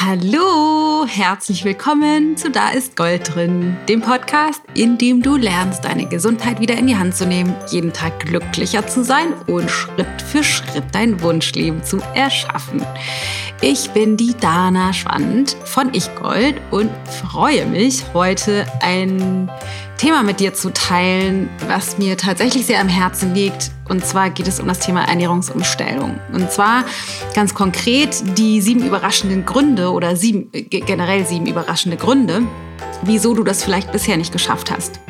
Hallo, herzlich willkommen zu Da ist Gold drin, dem Podcast, in dem du lernst, deine Gesundheit wieder in die Hand zu nehmen, jeden Tag glücklicher zu sein und Schritt für Schritt dein Wunschleben zu erschaffen. Ich bin die Dana Schwand von Ich Gold und freue mich, heute ein Thema mit dir zu teilen, was mir tatsächlich sehr am Herzen liegt. Und zwar geht es um das Thema Ernährungsumstellung. Und zwar ganz konkret die sieben überraschenden Gründe oder sieben, generell sieben überraschende Gründe, wieso du das vielleicht bisher nicht geschafft hast.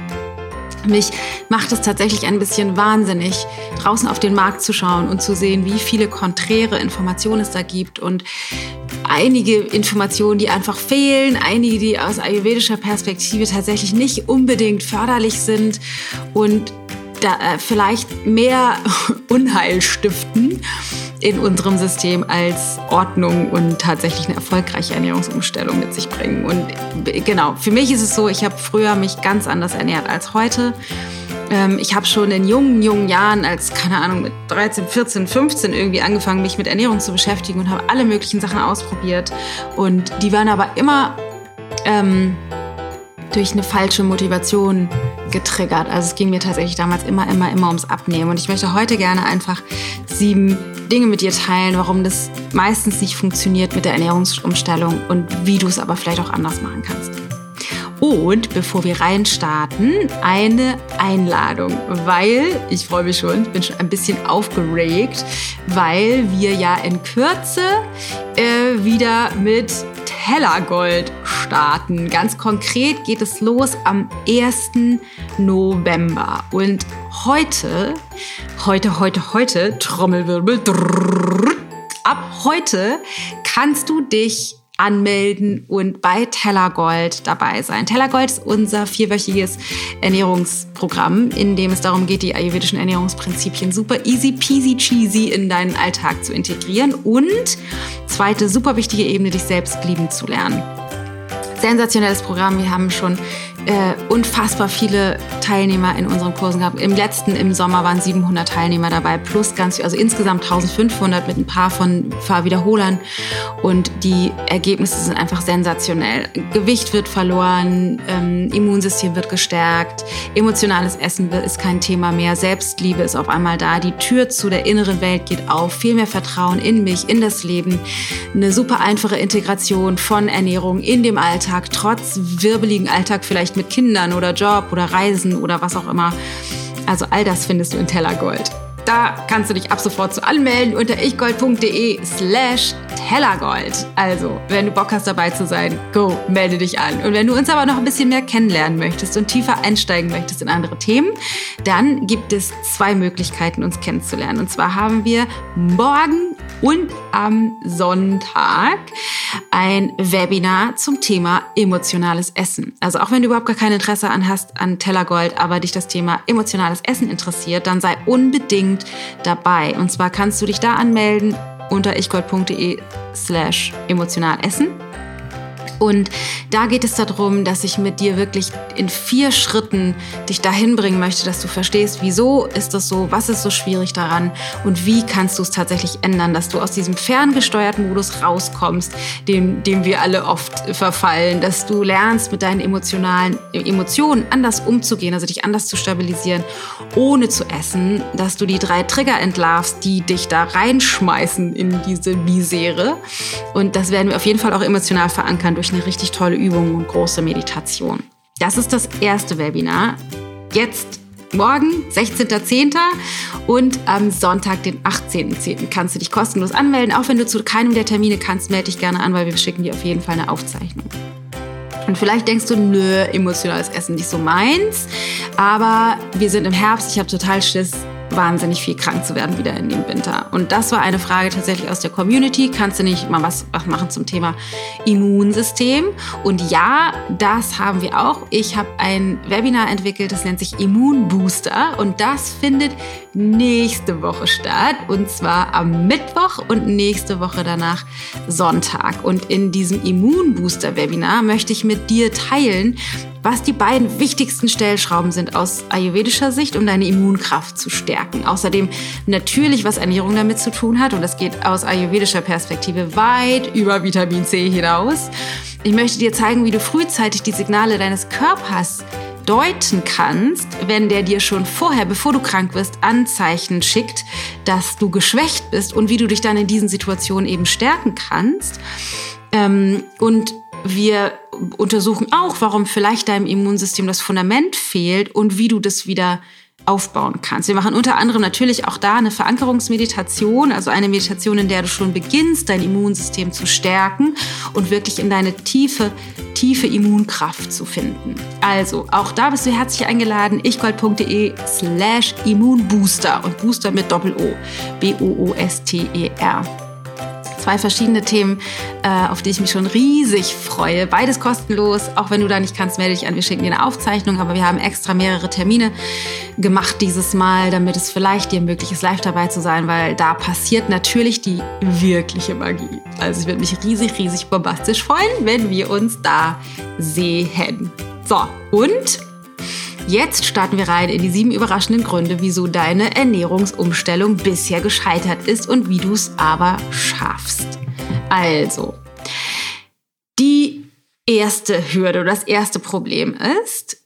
Mich macht es tatsächlich ein bisschen wahnsinnig, draußen auf den Markt zu schauen und zu sehen, wie viele konträre Informationen es da gibt und einige Informationen, die einfach fehlen, einige, die aus ayurvedischer Perspektive tatsächlich nicht unbedingt förderlich sind und da, äh, vielleicht mehr Unheil stiften in unserem System als Ordnung und tatsächlich eine erfolgreiche Ernährungsumstellung mit sich bringen. Und genau, für mich ist es so, ich habe früher mich ganz anders ernährt als heute. Ähm, ich habe schon in jungen, jungen Jahren, als, keine Ahnung, mit 13, 14, 15 irgendwie angefangen, mich mit Ernährung zu beschäftigen und habe alle möglichen Sachen ausprobiert. Und die waren aber immer ähm, durch eine falsche Motivation getriggert. Also es ging mir tatsächlich damals immer, immer, immer ums Abnehmen. Und ich möchte heute gerne einfach sieben Dinge mit dir teilen, warum das meistens nicht funktioniert mit der Ernährungsumstellung und wie du es aber vielleicht auch anders machen kannst. Und bevor wir reinstarten, eine Einladung, weil ich freue mich schon, ich bin schon ein bisschen aufgeregt, weil wir ja in Kürze äh, wieder mit Tellergold starten. Ganz konkret geht es los am 1. November. Und heute, heute, heute, heute, Trommelwirbel, drrr, ab heute kannst du dich anmelden und bei Tellergold dabei sein. Tellergold ist unser vierwöchiges Ernährungsprogramm, in dem es darum geht, die ayurvedischen Ernährungsprinzipien super easy peasy cheesy in deinen Alltag zu integrieren und zweite super wichtige Ebene, dich selbst lieben zu lernen. Sensationelles Programm. Wir haben schon äh, unfassbar viele Teilnehmer in unseren Kursen gehabt. Im letzten, im Sommer waren 700 Teilnehmer dabei, plus ganz, also insgesamt 1500 mit ein paar von Fahrwiederholern. Und die Ergebnisse sind einfach sensationell. Gewicht wird verloren, ähm, Immunsystem wird gestärkt, emotionales Essen ist kein Thema mehr, Selbstliebe ist auf einmal da, die Tür zu der inneren Welt geht auf, viel mehr Vertrauen in mich, in das Leben, eine super einfache Integration von Ernährung in dem Alltag, trotz wirbeligen Alltag vielleicht mit Kindern oder Job oder Reisen oder was auch immer. Also all das findest du in Tellergold. Da kannst du dich ab sofort zu anmelden unter ichgold.de slash Tellergold. Also, wenn du Bock hast dabei zu sein, go, melde dich an. Und wenn du uns aber noch ein bisschen mehr kennenlernen möchtest und tiefer einsteigen möchtest in andere Themen, dann gibt es zwei Möglichkeiten, uns kennenzulernen. Und zwar haben wir morgen und am Sonntag ein Webinar zum Thema emotionales Essen. Also auch wenn du überhaupt gar kein Interesse an hast an Tellergold, aber dich das Thema emotionales Essen interessiert, dann sei unbedingt dabei. Und zwar kannst du dich da anmelden unter ichgold.de slash emotional essen. Und da geht es darum, dass ich mit dir wirklich in vier Schritten dich dahin bringen möchte, dass du verstehst, wieso ist das so, was ist so schwierig daran und wie kannst du es tatsächlich ändern, dass du aus diesem ferngesteuerten Modus rauskommst, dem, dem wir alle oft verfallen, dass du lernst, mit deinen emotionalen Emotionen anders umzugehen, also dich anders zu stabilisieren, ohne zu essen, dass du die drei Trigger entlarvst, die dich da reinschmeißen in diese Misere. Und das werden wir auf jeden Fall auch emotional verankern durch eine richtig tolle Übung und große Meditation. Das ist das erste Webinar. Jetzt morgen, 16.10. und am Sonntag, den 18.10. kannst du dich kostenlos anmelden. Auch wenn du zu keinem der Termine kannst, melde dich gerne an, weil wir schicken dir auf jeden Fall eine Aufzeichnung. Und vielleicht denkst du, nö, emotionales Essen nicht so meins. Aber wir sind im Herbst, ich habe total Schiss wahnsinnig viel krank zu werden wieder in dem Winter. Und das war eine Frage tatsächlich aus der Community. Kannst du nicht mal was, was machen zum Thema Immunsystem? Und ja, das haben wir auch. Ich habe ein Webinar entwickelt, das nennt sich Immunbooster. Und das findet nächste Woche statt. Und zwar am Mittwoch und nächste Woche danach Sonntag. Und in diesem Immunbooster-Webinar möchte ich mit dir teilen, was die beiden wichtigsten Stellschrauben sind aus ayurvedischer Sicht, um deine Immunkraft zu stärken. Außerdem natürlich, was Ernährung damit zu tun hat. Und das geht aus ayurvedischer Perspektive weit über Vitamin C hinaus. Ich möchte dir zeigen, wie du frühzeitig die Signale deines Körpers deuten kannst, wenn der dir schon vorher, bevor du krank wirst, Anzeichen schickt, dass du geschwächt bist und wie du dich dann in diesen Situationen eben stärken kannst. Ähm, und wir untersuchen auch, warum vielleicht deinem Immunsystem das Fundament fehlt und wie du das wieder aufbauen kannst. Wir machen unter anderem natürlich auch da eine Verankerungsmeditation, also eine Meditation, in der du schon beginnst, dein Immunsystem zu stärken und wirklich in deine tiefe, tiefe Immunkraft zu finden. Also, auch da bist du herzlich eingeladen, ichgold.de slash Immunbooster und Booster mit Doppel-O, B-O-O-S-T-E-R zwei verschiedene Themen, äh, auf die ich mich schon riesig freue. Beides kostenlos. Auch wenn du da nicht kannst, melde dich an. Wir schicken dir eine Aufzeichnung, aber wir haben extra mehrere Termine gemacht dieses Mal, damit es vielleicht dir möglich ist, live dabei zu sein, weil da passiert natürlich die wirkliche Magie. Also ich würde mich riesig, riesig bombastisch freuen, wenn wir uns da sehen. So, und Jetzt starten wir rein in die sieben überraschenden Gründe, wieso deine Ernährungsumstellung bisher gescheitert ist und wie du es aber schaffst. Also, die erste Hürde, das erste Problem ist,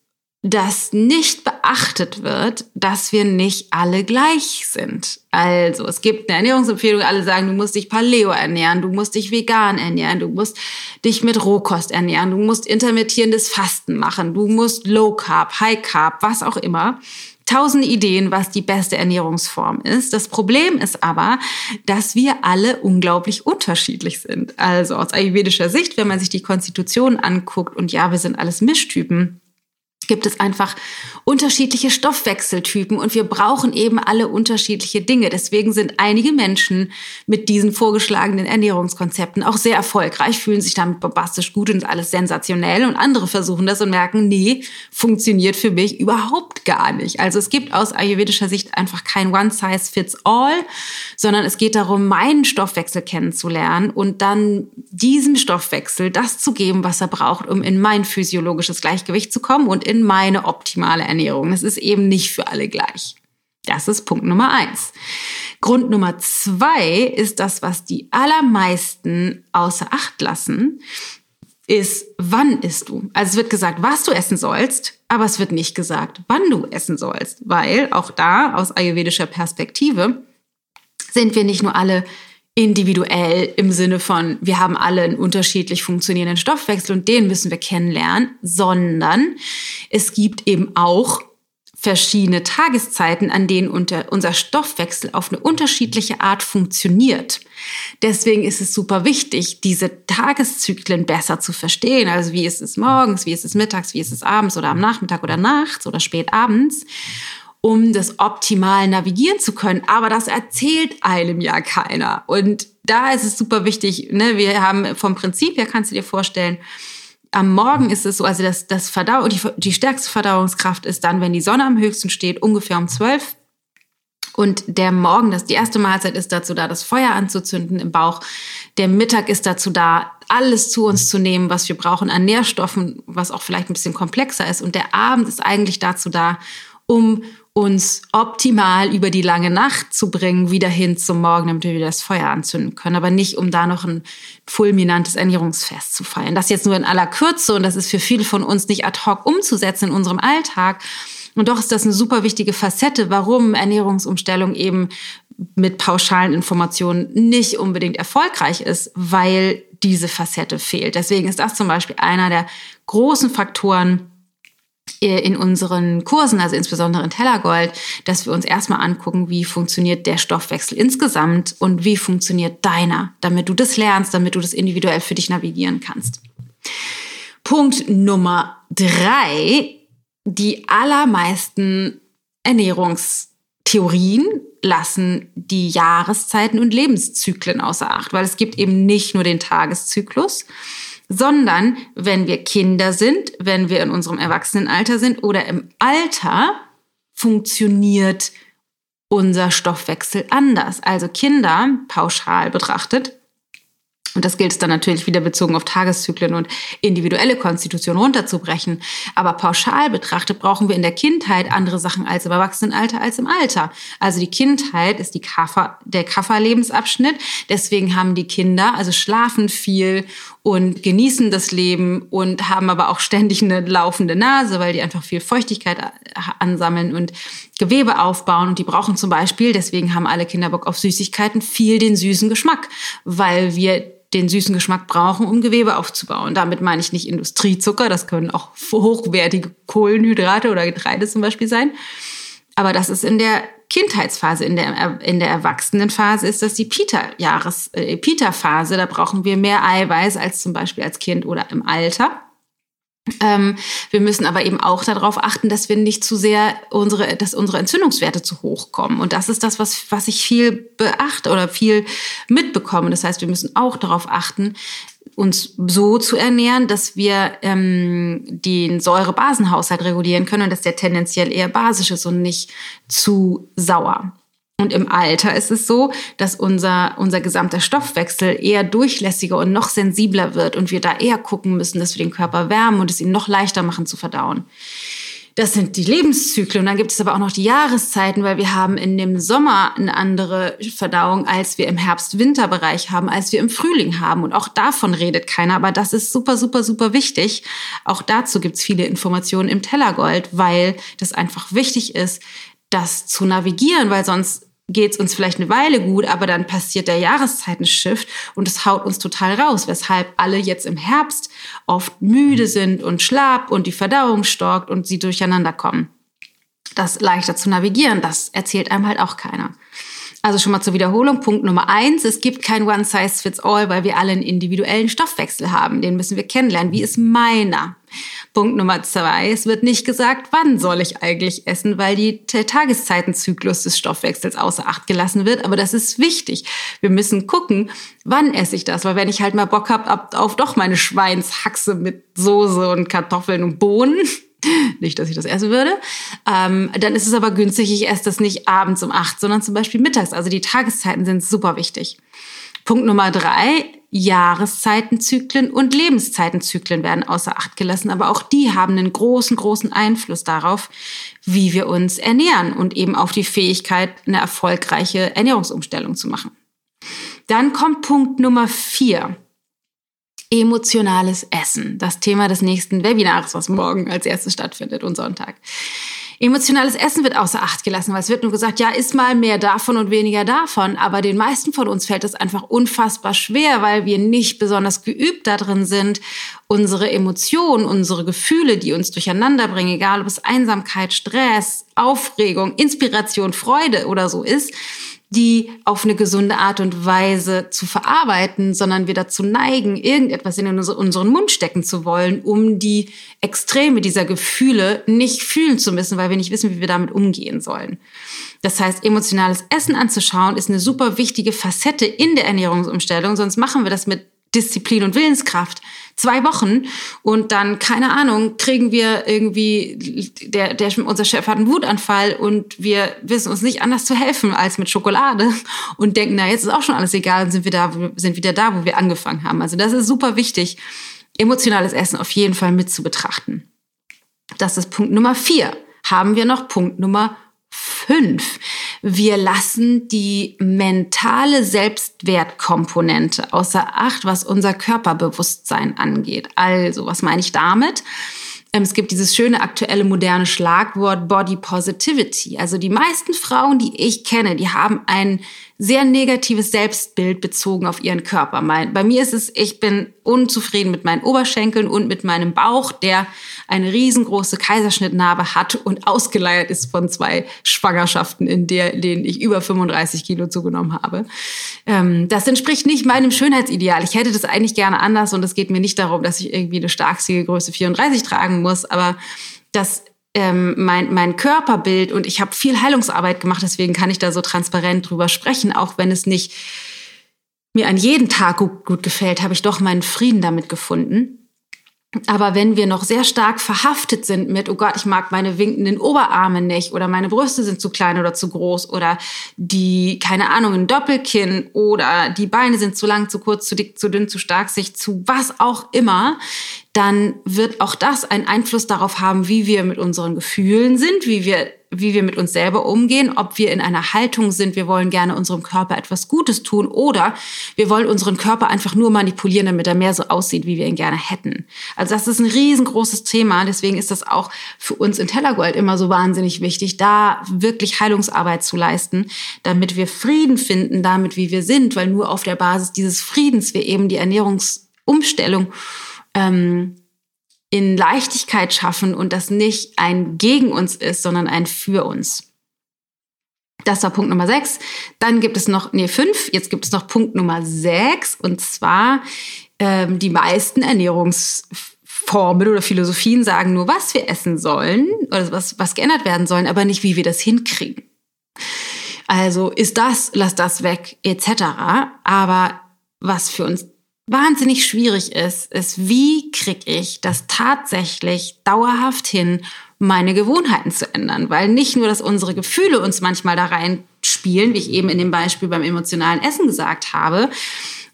dass nicht beachtet wird, dass wir nicht alle gleich sind. Also, es gibt eine Ernährungsempfehlung, alle sagen, du musst dich Paleo ernähren, du musst dich vegan ernähren, du musst dich mit Rohkost ernähren, du musst intermittierendes Fasten machen, du musst Low Carb, High Carb, was auch immer. Tausend Ideen, was die beste Ernährungsform ist. Das Problem ist aber, dass wir alle unglaublich unterschiedlich sind. Also aus ayurvedischer Sicht, wenn man sich die Konstitution anguckt und ja, wir sind alles Mischtypen, gibt es einfach unterschiedliche Stoffwechseltypen und wir brauchen eben alle unterschiedliche Dinge. Deswegen sind einige Menschen mit diesen vorgeschlagenen Ernährungskonzepten auch sehr erfolgreich, fühlen sich damit bombastisch gut und alles sensationell und andere versuchen das und merken, nee, funktioniert für mich überhaupt gar nicht. Also es gibt aus ayurvedischer Sicht einfach kein One Size Fits All, sondern es geht darum, meinen Stoffwechsel kennenzulernen und dann diesem Stoffwechsel das zu geben, was er braucht, um in mein physiologisches Gleichgewicht zu kommen und in meine optimale Ernährung. Es ist eben nicht für alle gleich. Das ist Punkt Nummer eins. Grund Nummer zwei ist das, was die allermeisten außer Acht lassen, ist, wann isst du? Also es wird gesagt, was du essen sollst, aber es wird nicht gesagt, wann du essen sollst, weil auch da aus ayurvedischer Perspektive sind wir nicht nur alle individuell im Sinne von, wir haben alle einen unterschiedlich funktionierenden Stoffwechsel und den müssen wir kennenlernen, sondern es gibt eben auch verschiedene Tageszeiten, an denen unser Stoffwechsel auf eine unterschiedliche Art funktioniert. Deswegen ist es super wichtig, diese Tageszyklen besser zu verstehen. Also wie ist es morgens, wie ist es mittags, wie ist es abends oder am Nachmittag oder nachts oder spät abends um das optimal navigieren zu können. Aber das erzählt einem ja keiner. Und da ist es super wichtig, ne? wir haben vom Prinzip her, kannst du dir vorstellen, am Morgen ist es so, also das, das Verdau die, die stärkste Verdauungskraft ist dann, wenn die Sonne am höchsten steht, ungefähr um zwölf. Und der Morgen, das die erste Mahlzeit ist dazu da, das Feuer anzuzünden im Bauch. Der Mittag ist dazu da, alles zu uns zu nehmen, was wir brauchen an Nährstoffen, was auch vielleicht ein bisschen komplexer ist. Und der Abend ist eigentlich dazu da, um uns optimal über die lange Nacht zu bringen, wieder hin zum Morgen, damit wir wieder das Feuer anzünden können, aber nicht, um da noch ein fulminantes Ernährungsfest zu feiern. Das jetzt nur in aller Kürze und das ist für viele von uns nicht ad hoc umzusetzen in unserem Alltag. Und doch ist das eine super wichtige Facette, warum Ernährungsumstellung eben mit pauschalen Informationen nicht unbedingt erfolgreich ist, weil diese Facette fehlt. Deswegen ist das zum Beispiel einer der großen Faktoren, in unseren Kursen, also insbesondere in Tellergold, dass wir uns erstmal angucken, wie funktioniert der Stoffwechsel insgesamt und wie funktioniert deiner, damit du das lernst, damit du das individuell für dich navigieren kannst. Punkt Nummer drei, die allermeisten Ernährungstheorien lassen die Jahreszeiten und Lebenszyklen außer Acht, weil es gibt eben nicht nur den Tageszyklus, sondern wenn wir Kinder sind, wenn wir in unserem Erwachsenenalter sind oder im Alter, funktioniert unser Stoffwechsel anders. Also Kinder, pauschal betrachtet, und das gilt es dann natürlich wieder bezogen auf Tageszyklen und individuelle Konstitution runterzubrechen. Aber pauschal betrachtet brauchen wir in der Kindheit andere Sachen als im Erwachsenenalter als im Alter. Also die Kindheit ist die Kaffer, der Kafferlebensabschnitt. Deswegen haben die Kinder, also schlafen viel und genießen das Leben und haben aber auch ständig eine laufende Nase, weil die einfach viel Feuchtigkeit ansammeln und Gewebe aufbauen. Und die brauchen zum Beispiel, deswegen haben alle Kinder Bock auf Süßigkeiten, viel den süßen Geschmack, weil wir den süßen Geschmack brauchen, um Gewebe aufzubauen. Damit meine ich nicht Industriezucker, das können auch hochwertige Kohlenhydrate oder Getreide zum Beispiel sein. Aber das ist in der Kindheitsphase, in der, in der Erwachsenenphase ist das die Pita-Jahres, äh, Pita-Phase. Da brauchen wir mehr Eiweiß als zum Beispiel als Kind oder im Alter. Ähm, wir müssen aber eben auch darauf achten, dass wir nicht zu sehr unsere, dass unsere Entzündungswerte zu hoch kommen. Und das ist das, was, was ich viel beachte oder viel mitbekomme. Das heißt, wir müssen auch darauf achten, uns so zu ernähren, dass wir ähm, den Säurebasenhaushalt regulieren können und dass der tendenziell eher basisch ist und nicht zu sauer. Und im Alter ist es so, dass unser, unser gesamter Stoffwechsel eher durchlässiger und noch sensibler wird und wir da eher gucken müssen, dass wir den Körper wärmen und es ihm noch leichter machen zu verdauen. Das sind die Lebenszyklen. Und dann gibt es aber auch noch die Jahreszeiten, weil wir haben in dem Sommer eine andere Verdauung, als wir im Herbst-Winter-Bereich haben, als wir im Frühling haben. Und auch davon redet keiner. Aber das ist super, super, super wichtig. Auch dazu gibt es viele Informationen im Tellergold, weil das einfach wichtig ist, das zu navigieren, weil sonst geht es uns vielleicht eine Weile gut, aber dann passiert der Jahreszeitenshift und es haut uns total raus, weshalb alle jetzt im Herbst oft müde sind und schlapp und die Verdauung stockt und sie durcheinander kommen. Das leichter zu navigieren, das erzählt einem halt auch keiner. Also schon mal zur Wiederholung. Punkt Nummer eins. Es gibt kein One Size Fits All, weil wir alle einen individuellen Stoffwechsel haben. Den müssen wir kennenlernen. Wie ist meiner? Punkt Nummer zwei. Es wird nicht gesagt, wann soll ich eigentlich essen, weil die, der Tageszeitenzyklus des Stoffwechsels außer Acht gelassen wird. Aber das ist wichtig. Wir müssen gucken, wann esse ich das. Weil wenn ich halt mal Bock habe auf doch meine Schweinshaxe mit Soße und Kartoffeln und Bohnen, nicht, dass ich das essen würde. Ähm, dann ist es aber günstig, ich esse das nicht abends um acht, sondern zum Beispiel mittags. Also die Tageszeiten sind super wichtig. Punkt Nummer drei, Jahreszeitenzyklen und Lebenszeitenzyklen werden außer Acht gelassen, aber auch die haben einen großen, großen Einfluss darauf, wie wir uns ernähren und eben auf die Fähigkeit, eine erfolgreiche Ernährungsumstellung zu machen. Dann kommt Punkt Nummer vier emotionales Essen. Das Thema des nächsten Webinars, was morgen als erstes stattfindet und Sonntag. Emotionales Essen wird außer Acht gelassen, weil es wird nur gesagt, ja, isst mal mehr davon und weniger davon. Aber den meisten von uns fällt es einfach unfassbar schwer, weil wir nicht besonders geübt darin sind, unsere Emotionen, unsere Gefühle, die uns durcheinander bringen, egal ob es Einsamkeit, Stress, Aufregung, Inspiration, Freude oder so ist, die auf eine gesunde Art und Weise zu verarbeiten, sondern wir dazu neigen, irgendetwas in unseren Mund stecken zu wollen, um die Extreme dieser Gefühle nicht fühlen zu müssen, weil wir nicht wissen, wie wir damit umgehen sollen. Das heißt, emotionales Essen anzuschauen ist eine super wichtige Facette in der Ernährungsumstellung, sonst machen wir das mit Disziplin und Willenskraft zwei Wochen und dann, keine Ahnung, kriegen wir irgendwie, der, der, unser Chef hat einen Wutanfall und wir wissen uns nicht anders zu helfen als mit Schokolade und denken, na, jetzt ist auch schon alles egal und sind wir da, sind wieder da, wo wir angefangen haben. Also das ist super wichtig, emotionales Essen auf jeden Fall mit zu betrachten. Das ist Punkt Nummer vier. Haben wir noch Punkt Nummer fünf. Wir lassen die mentale Selbstwertkomponente außer Acht, was unser Körperbewusstsein angeht. Also, was meine ich damit? Ähm, es gibt dieses schöne aktuelle moderne Schlagwort Body Positivity. Also die meisten Frauen, die ich kenne, die haben ein sehr negatives Selbstbild bezogen auf ihren Körper. Bei mir ist es, ich bin unzufrieden mit meinen Oberschenkeln und mit meinem Bauch, der eine riesengroße Kaiserschnittnarbe hat und ausgeleiert ist von zwei Schwangerschaften, in, der, denen ich über 35 Kilo zugenommen habe. Ähm, das entspricht nicht meinem Schönheitsideal. Ich hätte das eigentlich gerne anders und es geht mir nicht darum, dass ich irgendwie eine starkste Größe 34 tragen muss, aber das ähm, mein, mein Körperbild und ich habe viel Heilungsarbeit gemacht, deswegen kann ich da so transparent drüber sprechen, auch wenn es nicht mir an jedem Tag gut, gut gefällt, habe ich doch meinen Frieden damit gefunden. Aber wenn wir noch sehr stark verhaftet sind mit, oh Gott, ich mag meine winkenden Oberarme nicht oder meine Brüste sind zu klein oder zu groß oder die, keine Ahnung, ein Doppelkinn oder die Beine sind zu lang, zu kurz, zu dick, zu dünn, zu stark, sich zu was auch immer, dann wird auch das einen Einfluss darauf haben, wie wir mit unseren Gefühlen sind, wie wir wie wir mit uns selber umgehen, ob wir in einer Haltung sind, wir wollen gerne unserem Körper etwas Gutes tun oder wir wollen unseren Körper einfach nur manipulieren, damit er mehr so aussieht, wie wir ihn gerne hätten. Also das ist ein riesengroßes Thema, deswegen ist das auch für uns in Tellergold immer so wahnsinnig wichtig, da wirklich Heilungsarbeit zu leisten, damit wir Frieden finden damit, wie wir sind, weil nur auf der Basis dieses Friedens wir eben die Ernährungsumstellung ähm, in Leichtigkeit schaffen und das nicht ein gegen uns ist, sondern ein für uns. Das war Punkt Nummer sechs. Dann gibt es noch, nee, fünf. Jetzt gibt es noch Punkt Nummer sechs. Und zwar, ähm, die meisten Ernährungsformen oder Philosophien sagen nur, was wir essen sollen oder was, was geändert werden sollen, aber nicht, wie wir das hinkriegen. Also ist das, lass das weg, etc. Aber was für uns wahnsinnig schwierig ist, ist, wie kriege ich das tatsächlich dauerhaft hin, meine Gewohnheiten zu ändern? Weil nicht nur, dass unsere Gefühle uns manchmal da rein spielen, wie ich eben in dem Beispiel beim emotionalen Essen gesagt habe,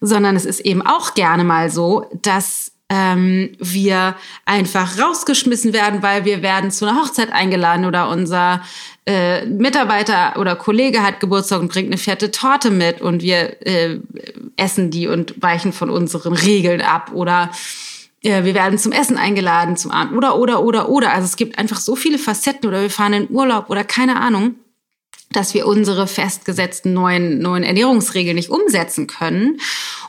sondern es ist eben auch gerne mal so, dass ähm, wir einfach rausgeschmissen werden, weil wir werden zu einer Hochzeit eingeladen oder unser äh, Mitarbeiter oder Kollege hat Geburtstag und bringt eine fette Torte mit und wir äh, essen die und weichen von unseren Regeln ab oder äh, wir werden zum Essen eingeladen zum Abend oder oder oder oder. Also es gibt einfach so viele Facetten oder wir fahren in Urlaub oder keine Ahnung dass wir unsere festgesetzten neuen, neuen Ernährungsregeln nicht umsetzen können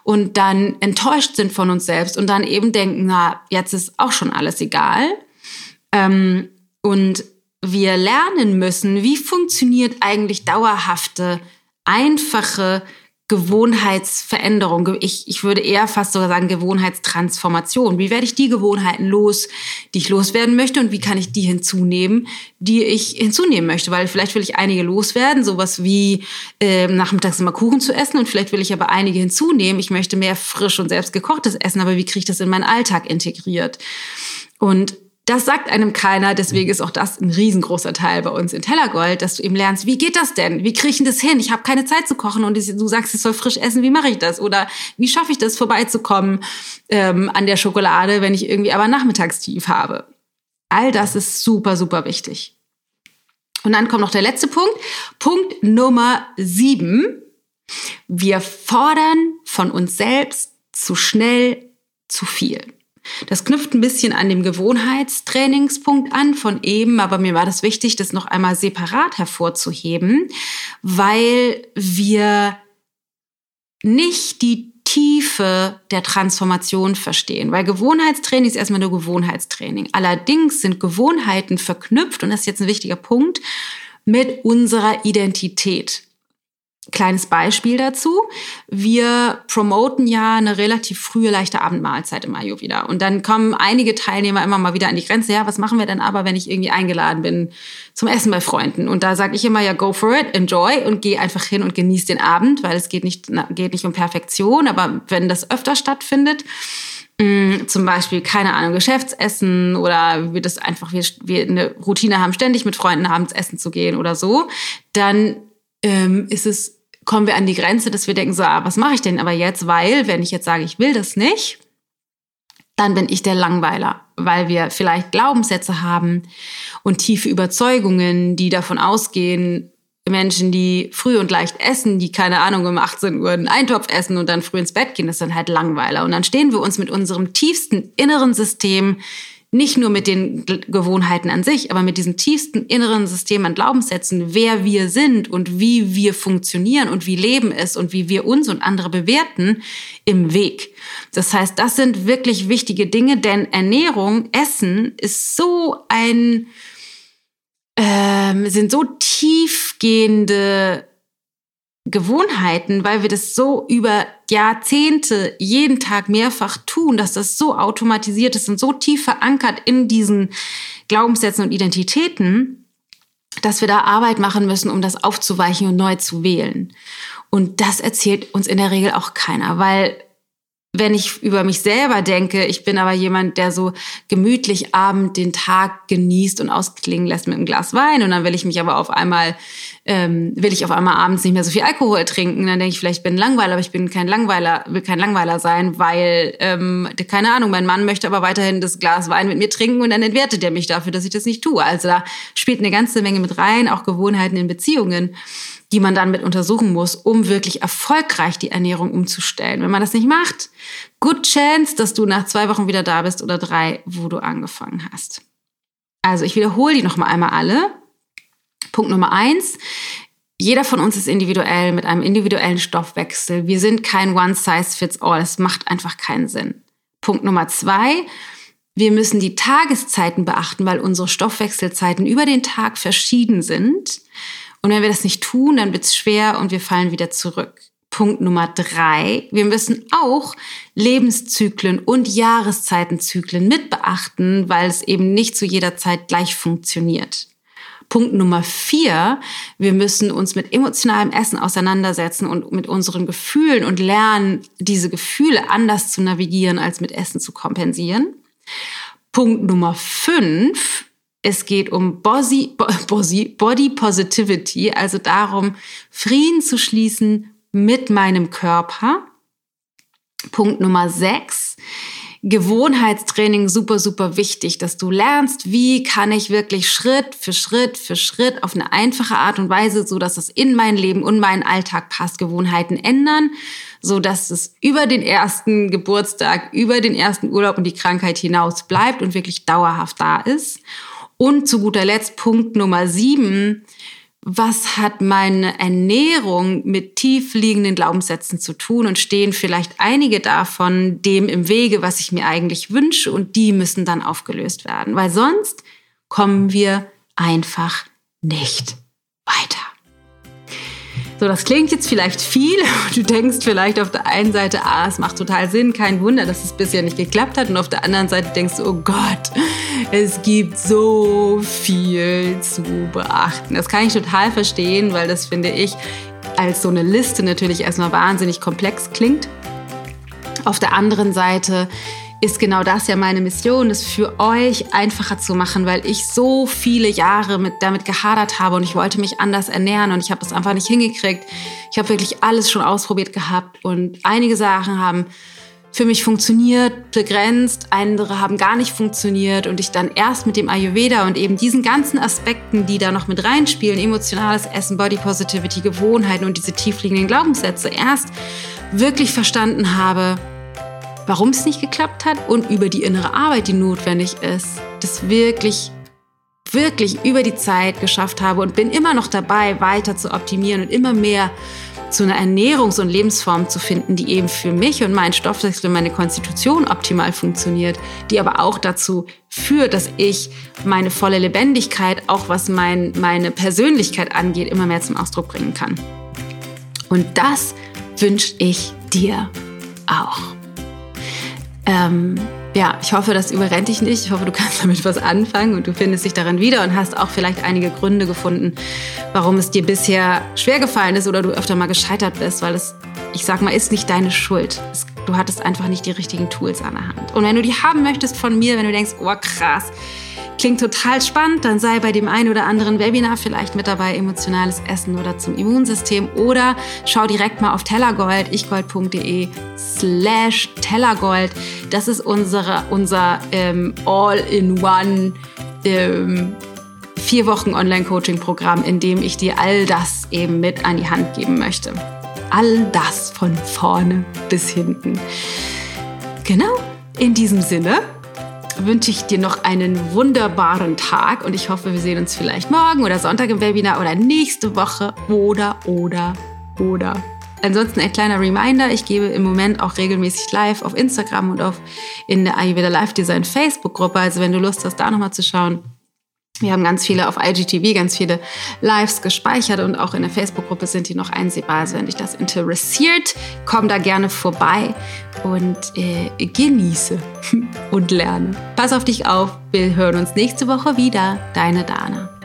und dann enttäuscht sind von uns selbst und dann eben denken, na, jetzt ist auch schon alles egal. Ähm, und wir lernen müssen, wie funktioniert eigentlich dauerhafte, einfache Gewohnheitsveränderung. Ich, ich würde eher fast sogar sagen Gewohnheitstransformation. Wie werde ich die Gewohnheiten los, die ich loswerden möchte und wie kann ich die hinzunehmen, die ich hinzunehmen möchte? Weil vielleicht will ich einige loswerden, sowas wie äh, nachmittags immer Kuchen zu essen und vielleicht will ich aber einige hinzunehmen. Ich möchte mehr frisch und selbst gekochtes Essen, aber wie kriege ich das in meinen Alltag integriert? Und das sagt einem keiner, deswegen ist auch das ein riesengroßer Teil bei uns in Tellergold, dass du eben lernst, wie geht das denn? Wie kriege ich das hin? Ich habe keine Zeit zu kochen und du sagst, ich soll frisch essen, wie mache ich das? Oder wie schaffe ich das, vorbeizukommen ähm, an der Schokolade, wenn ich irgendwie aber Nachmittagstief habe? All das ist super, super wichtig. Und dann kommt noch der letzte Punkt. Punkt Nummer sieben. Wir fordern von uns selbst zu schnell zu viel. Das knüpft ein bisschen an dem Gewohnheitstrainingspunkt an von eben, aber mir war das wichtig, das noch einmal separat hervorzuheben, weil wir nicht die Tiefe der Transformation verstehen, weil Gewohnheitstraining ist erstmal nur Gewohnheitstraining. Allerdings sind Gewohnheiten verknüpft, und das ist jetzt ein wichtiger Punkt, mit unserer Identität. Kleines Beispiel dazu. Wir promoten ja eine relativ frühe, leichte Abendmahlzeit im Ayurveda. Und dann kommen einige Teilnehmer immer mal wieder an die Grenze. Ja, was machen wir denn aber, wenn ich irgendwie eingeladen bin zum Essen bei Freunden? Und da sage ich immer, ja, go for it, enjoy und geh einfach hin und genieß den Abend, weil es geht nicht, geht nicht um Perfektion. Aber wenn das öfter stattfindet, mm, zum Beispiel, keine Ahnung, Geschäftsessen oder wir das einfach, wir, wir eine Routine haben, ständig mit Freunden abends essen zu gehen oder so, dann ähm, ist es kommen wir an die Grenze, dass wir denken, so, ah, was mache ich denn aber jetzt? Weil, wenn ich jetzt sage, ich will das nicht, dann bin ich der Langweiler, weil wir vielleicht Glaubenssätze haben und tiefe Überzeugungen, die davon ausgehen, Menschen, die früh und leicht essen, die keine Ahnung um 18 Uhr einen Eintopf essen und dann früh ins Bett gehen, das sind halt Langweiler. Und dann stehen wir uns mit unserem tiefsten inneren System nicht nur mit den Gewohnheiten an sich, aber mit diesem tiefsten inneren System an Glaubenssätzen, wer wir sind und wie wir funktionieren und wie Leben ist und wie wir uns und andere bewerten, im Weg. Das heißt, das sind wirklich wichtige Dinge, denn Ernährung, Essen ist so ein, ähm, sind so tiefgehende Gewohnheiten, weil wir das so über Jahrzehnte jeden Tag mehrfach tun, dass das so automatisiert ist und so tief verankert in diesen Glaubenssätzen und Identitäten, dass wir da Arbeit machen müssen, um das aufzuweichen und neu zu wählen. Und das erzählt uns in der Regel auch keiner, weil wenn ich über mich selber denke, ich bin aber jemand, der so gemütlich abend den Tag genießt und ausklingen lässt mit einem Glas Wein. Und dann will ich mich aber auf einmal, ähm, will ich auf einmal abends nicht mehr so viel Alkohol trinken, dann denke ich vielleicht, ich bin Langweiler, aber ich bin kein Langweiler, will kein Langweiler sein, weil, ähm, keine Ahnung, mein Mann möchte aber weiterhin das Glas Wein mit mir trinken und dann entwertet er mich dafür, dass ich das nicht tue. Also da spielt eine ganze Menge mit rein, auch Gewohnheiten in Beziehungen die man dann mit untersuchen muss, um wirklich erfolgreich die Ernährung umzustellen. Wenn man das nicht macht, good chance, dass du nach zwei Wochen wieder da bist oder drei, wo du angefangen hast. Also ich wiederhole die nochmal einmal alle. Punkt Nummer eins. Jeder von uns ist individuell mit einem individuellen Stoffwechsel. Wir sind kein One Size Fits All. Es macht einfach keinen Sinn. Punkt Nummer zwei. Wir müssen die Tageszeiten beachten, weil unsere Stoffwechselzeiten über den Tag verschieden sind. Und wenn wir das nicht tun, dann wird es schwer und wir fallen wieder zurück. Punkt Nummer drei. Wir müssen auch Lebenszyklen und Jahreszeitenzyklen mit beachten, weil es eben nicht zu jeder Zeit gleich funktioniert. Punkt Nummer vier. Wir müssen uns mit emotionalem Essen auseinandersetzen und mit unseren Gefühlen und lernen, diese Gefühle anders zu navigieren, als mit Essen zu kompensieren. Punkt Nummer fünf. Es geht um Body, Body Positivity, also darum, Frieden zu schließen mit meinem Körper. Punkt Nummer sechs. Gewohnheitstraining super, super wichtig, dass du lernst, wie kann ich wirklich Schritt für Schritt für Schritt auf eine einfache Art und Weise, so dass es in mein Leben und meinen Alltag passt, Gewohnheiten ändern, so dass es über den ersten Geburtstag, über den ersten Urlaub und die Krankheit hinaus bleibt und wirklich dauerhaft da ist. Und zu guter Letzt Punkt Nummer sieben. Was hat meine Ernährung mit tief liegenden Glaubenssätzen zu tun und stehen vielleicht einige davon dem im Wege, was ich mir eigentlich wünsche und die müssen dann aufgelöst werden, weil sonst kommen wir einfach nicht weiter. So, das klingt jetzt vielleicht viel. Du denkst vielleicht auf der einen Seite, ah, es macht total Sinn, kein Wunder, dass es bisher nicht geklappt hat. Und auf der anderen Seite denkst du, oh Gott, es gibt so viel zu beachten. Das kann ich total verstehen, weil das finde ich als so eine Liste natürlich erstmal wahnsinnig komplex klingt. Auf der anderen Seite ist genau das ja meine Mission, es für euch einfacher zu machen, weil ich so viele Jahre mit, damit gehadert habe und ich wollte mich anders ernähren und ich habe das einfach nicht hingekriegt. Ich habe wirklich alles schon ausprobiert gehabt und einige Sachen haben für mich funktioniert, begrenzt, andere haben gar nicht funktioniert und ich dann erst mit dem Ayurveda und eben diesen ganzen Aspekten, die da noch mit reinspielen, emotionales Essen, Body Positivity, Gewohnheiten und diese tiefliegenden Glaubenssätze erst wirklich verstanden habe, warum es nicht geklappt hat und über die innere Arbeit, die notwendig ist, das wirklich, wirklich über die Zeit geschafft habe und bin immer noch dabei, weiter zu optimieren und immer mehr zu einer Ernährungs- und Lebensform zu finden, die eben für mich und meinen Stoffwechsel und meine Konstitution optimal funktioniert, die aber auch dazu führt, dass ich meine volle Lebendigkeit, auch was mein, meine Persönlichkeit angeht, immer mehr zum Ausdruck bringen kann. Und das wünsche ich dir auch. Ähm, ja, ich hoffe, das überrennt dich nicht. Ich hoffe, du kannst damit was anfangen und du findest dich darin wieder und hast auch vielleicht einige Gründe gefunden, warum es dir bisher schwer gefallen ist oder du öfter mal gescheitert bist, weil es, ich sag mal, ist nicht deine Schuld. Es, du hattest einfach nicht die richtigen Tools an der Hand. Und wenn du die haben möchtest von mir, wenn du denkst, oh krass, Klingt total spannend, dann sei bei dem einen oder anderen Webinar vielleicht mit dabei, emotionales Essen oder zum Immunsystem oder schau direkt mal auf tellergold, ichgold.de slash tellergold. Das ist unsere, unser ähm, All-in-One ähm, vier Wochen Online-Coaching-Programm, in dem ich dir all das eben mit an die Hand geben möchte. All das von vorne bis hinten. Genau, in diesem Sinne wünsche ich dir noch einen wunderbaren Tag und ich hoffe, wir sehen uns vielleicht morgen oder Sonntag im Webinar oder nächste Woche oder, oder, oder. Ansonsten ein kleiner Reminder, ich gebe im Moment auch regelmäßig live auf Instagram und auf in der Ayurveda Live Design Facebook Gruppe. Also wenn du Lust hast, da nochmal zu schauen, wir haben ganz viele auf IGTV, ganz viele Lives gespeichert und auch in der Facebook-Gruppe sind die noch einsehbar. Also wenn dich das interessiert, komm da gerne vorbei und äh, genieße und lerne. Pass auf dich auf. Wir hören uns nächste Woche wieder. Deine Dana.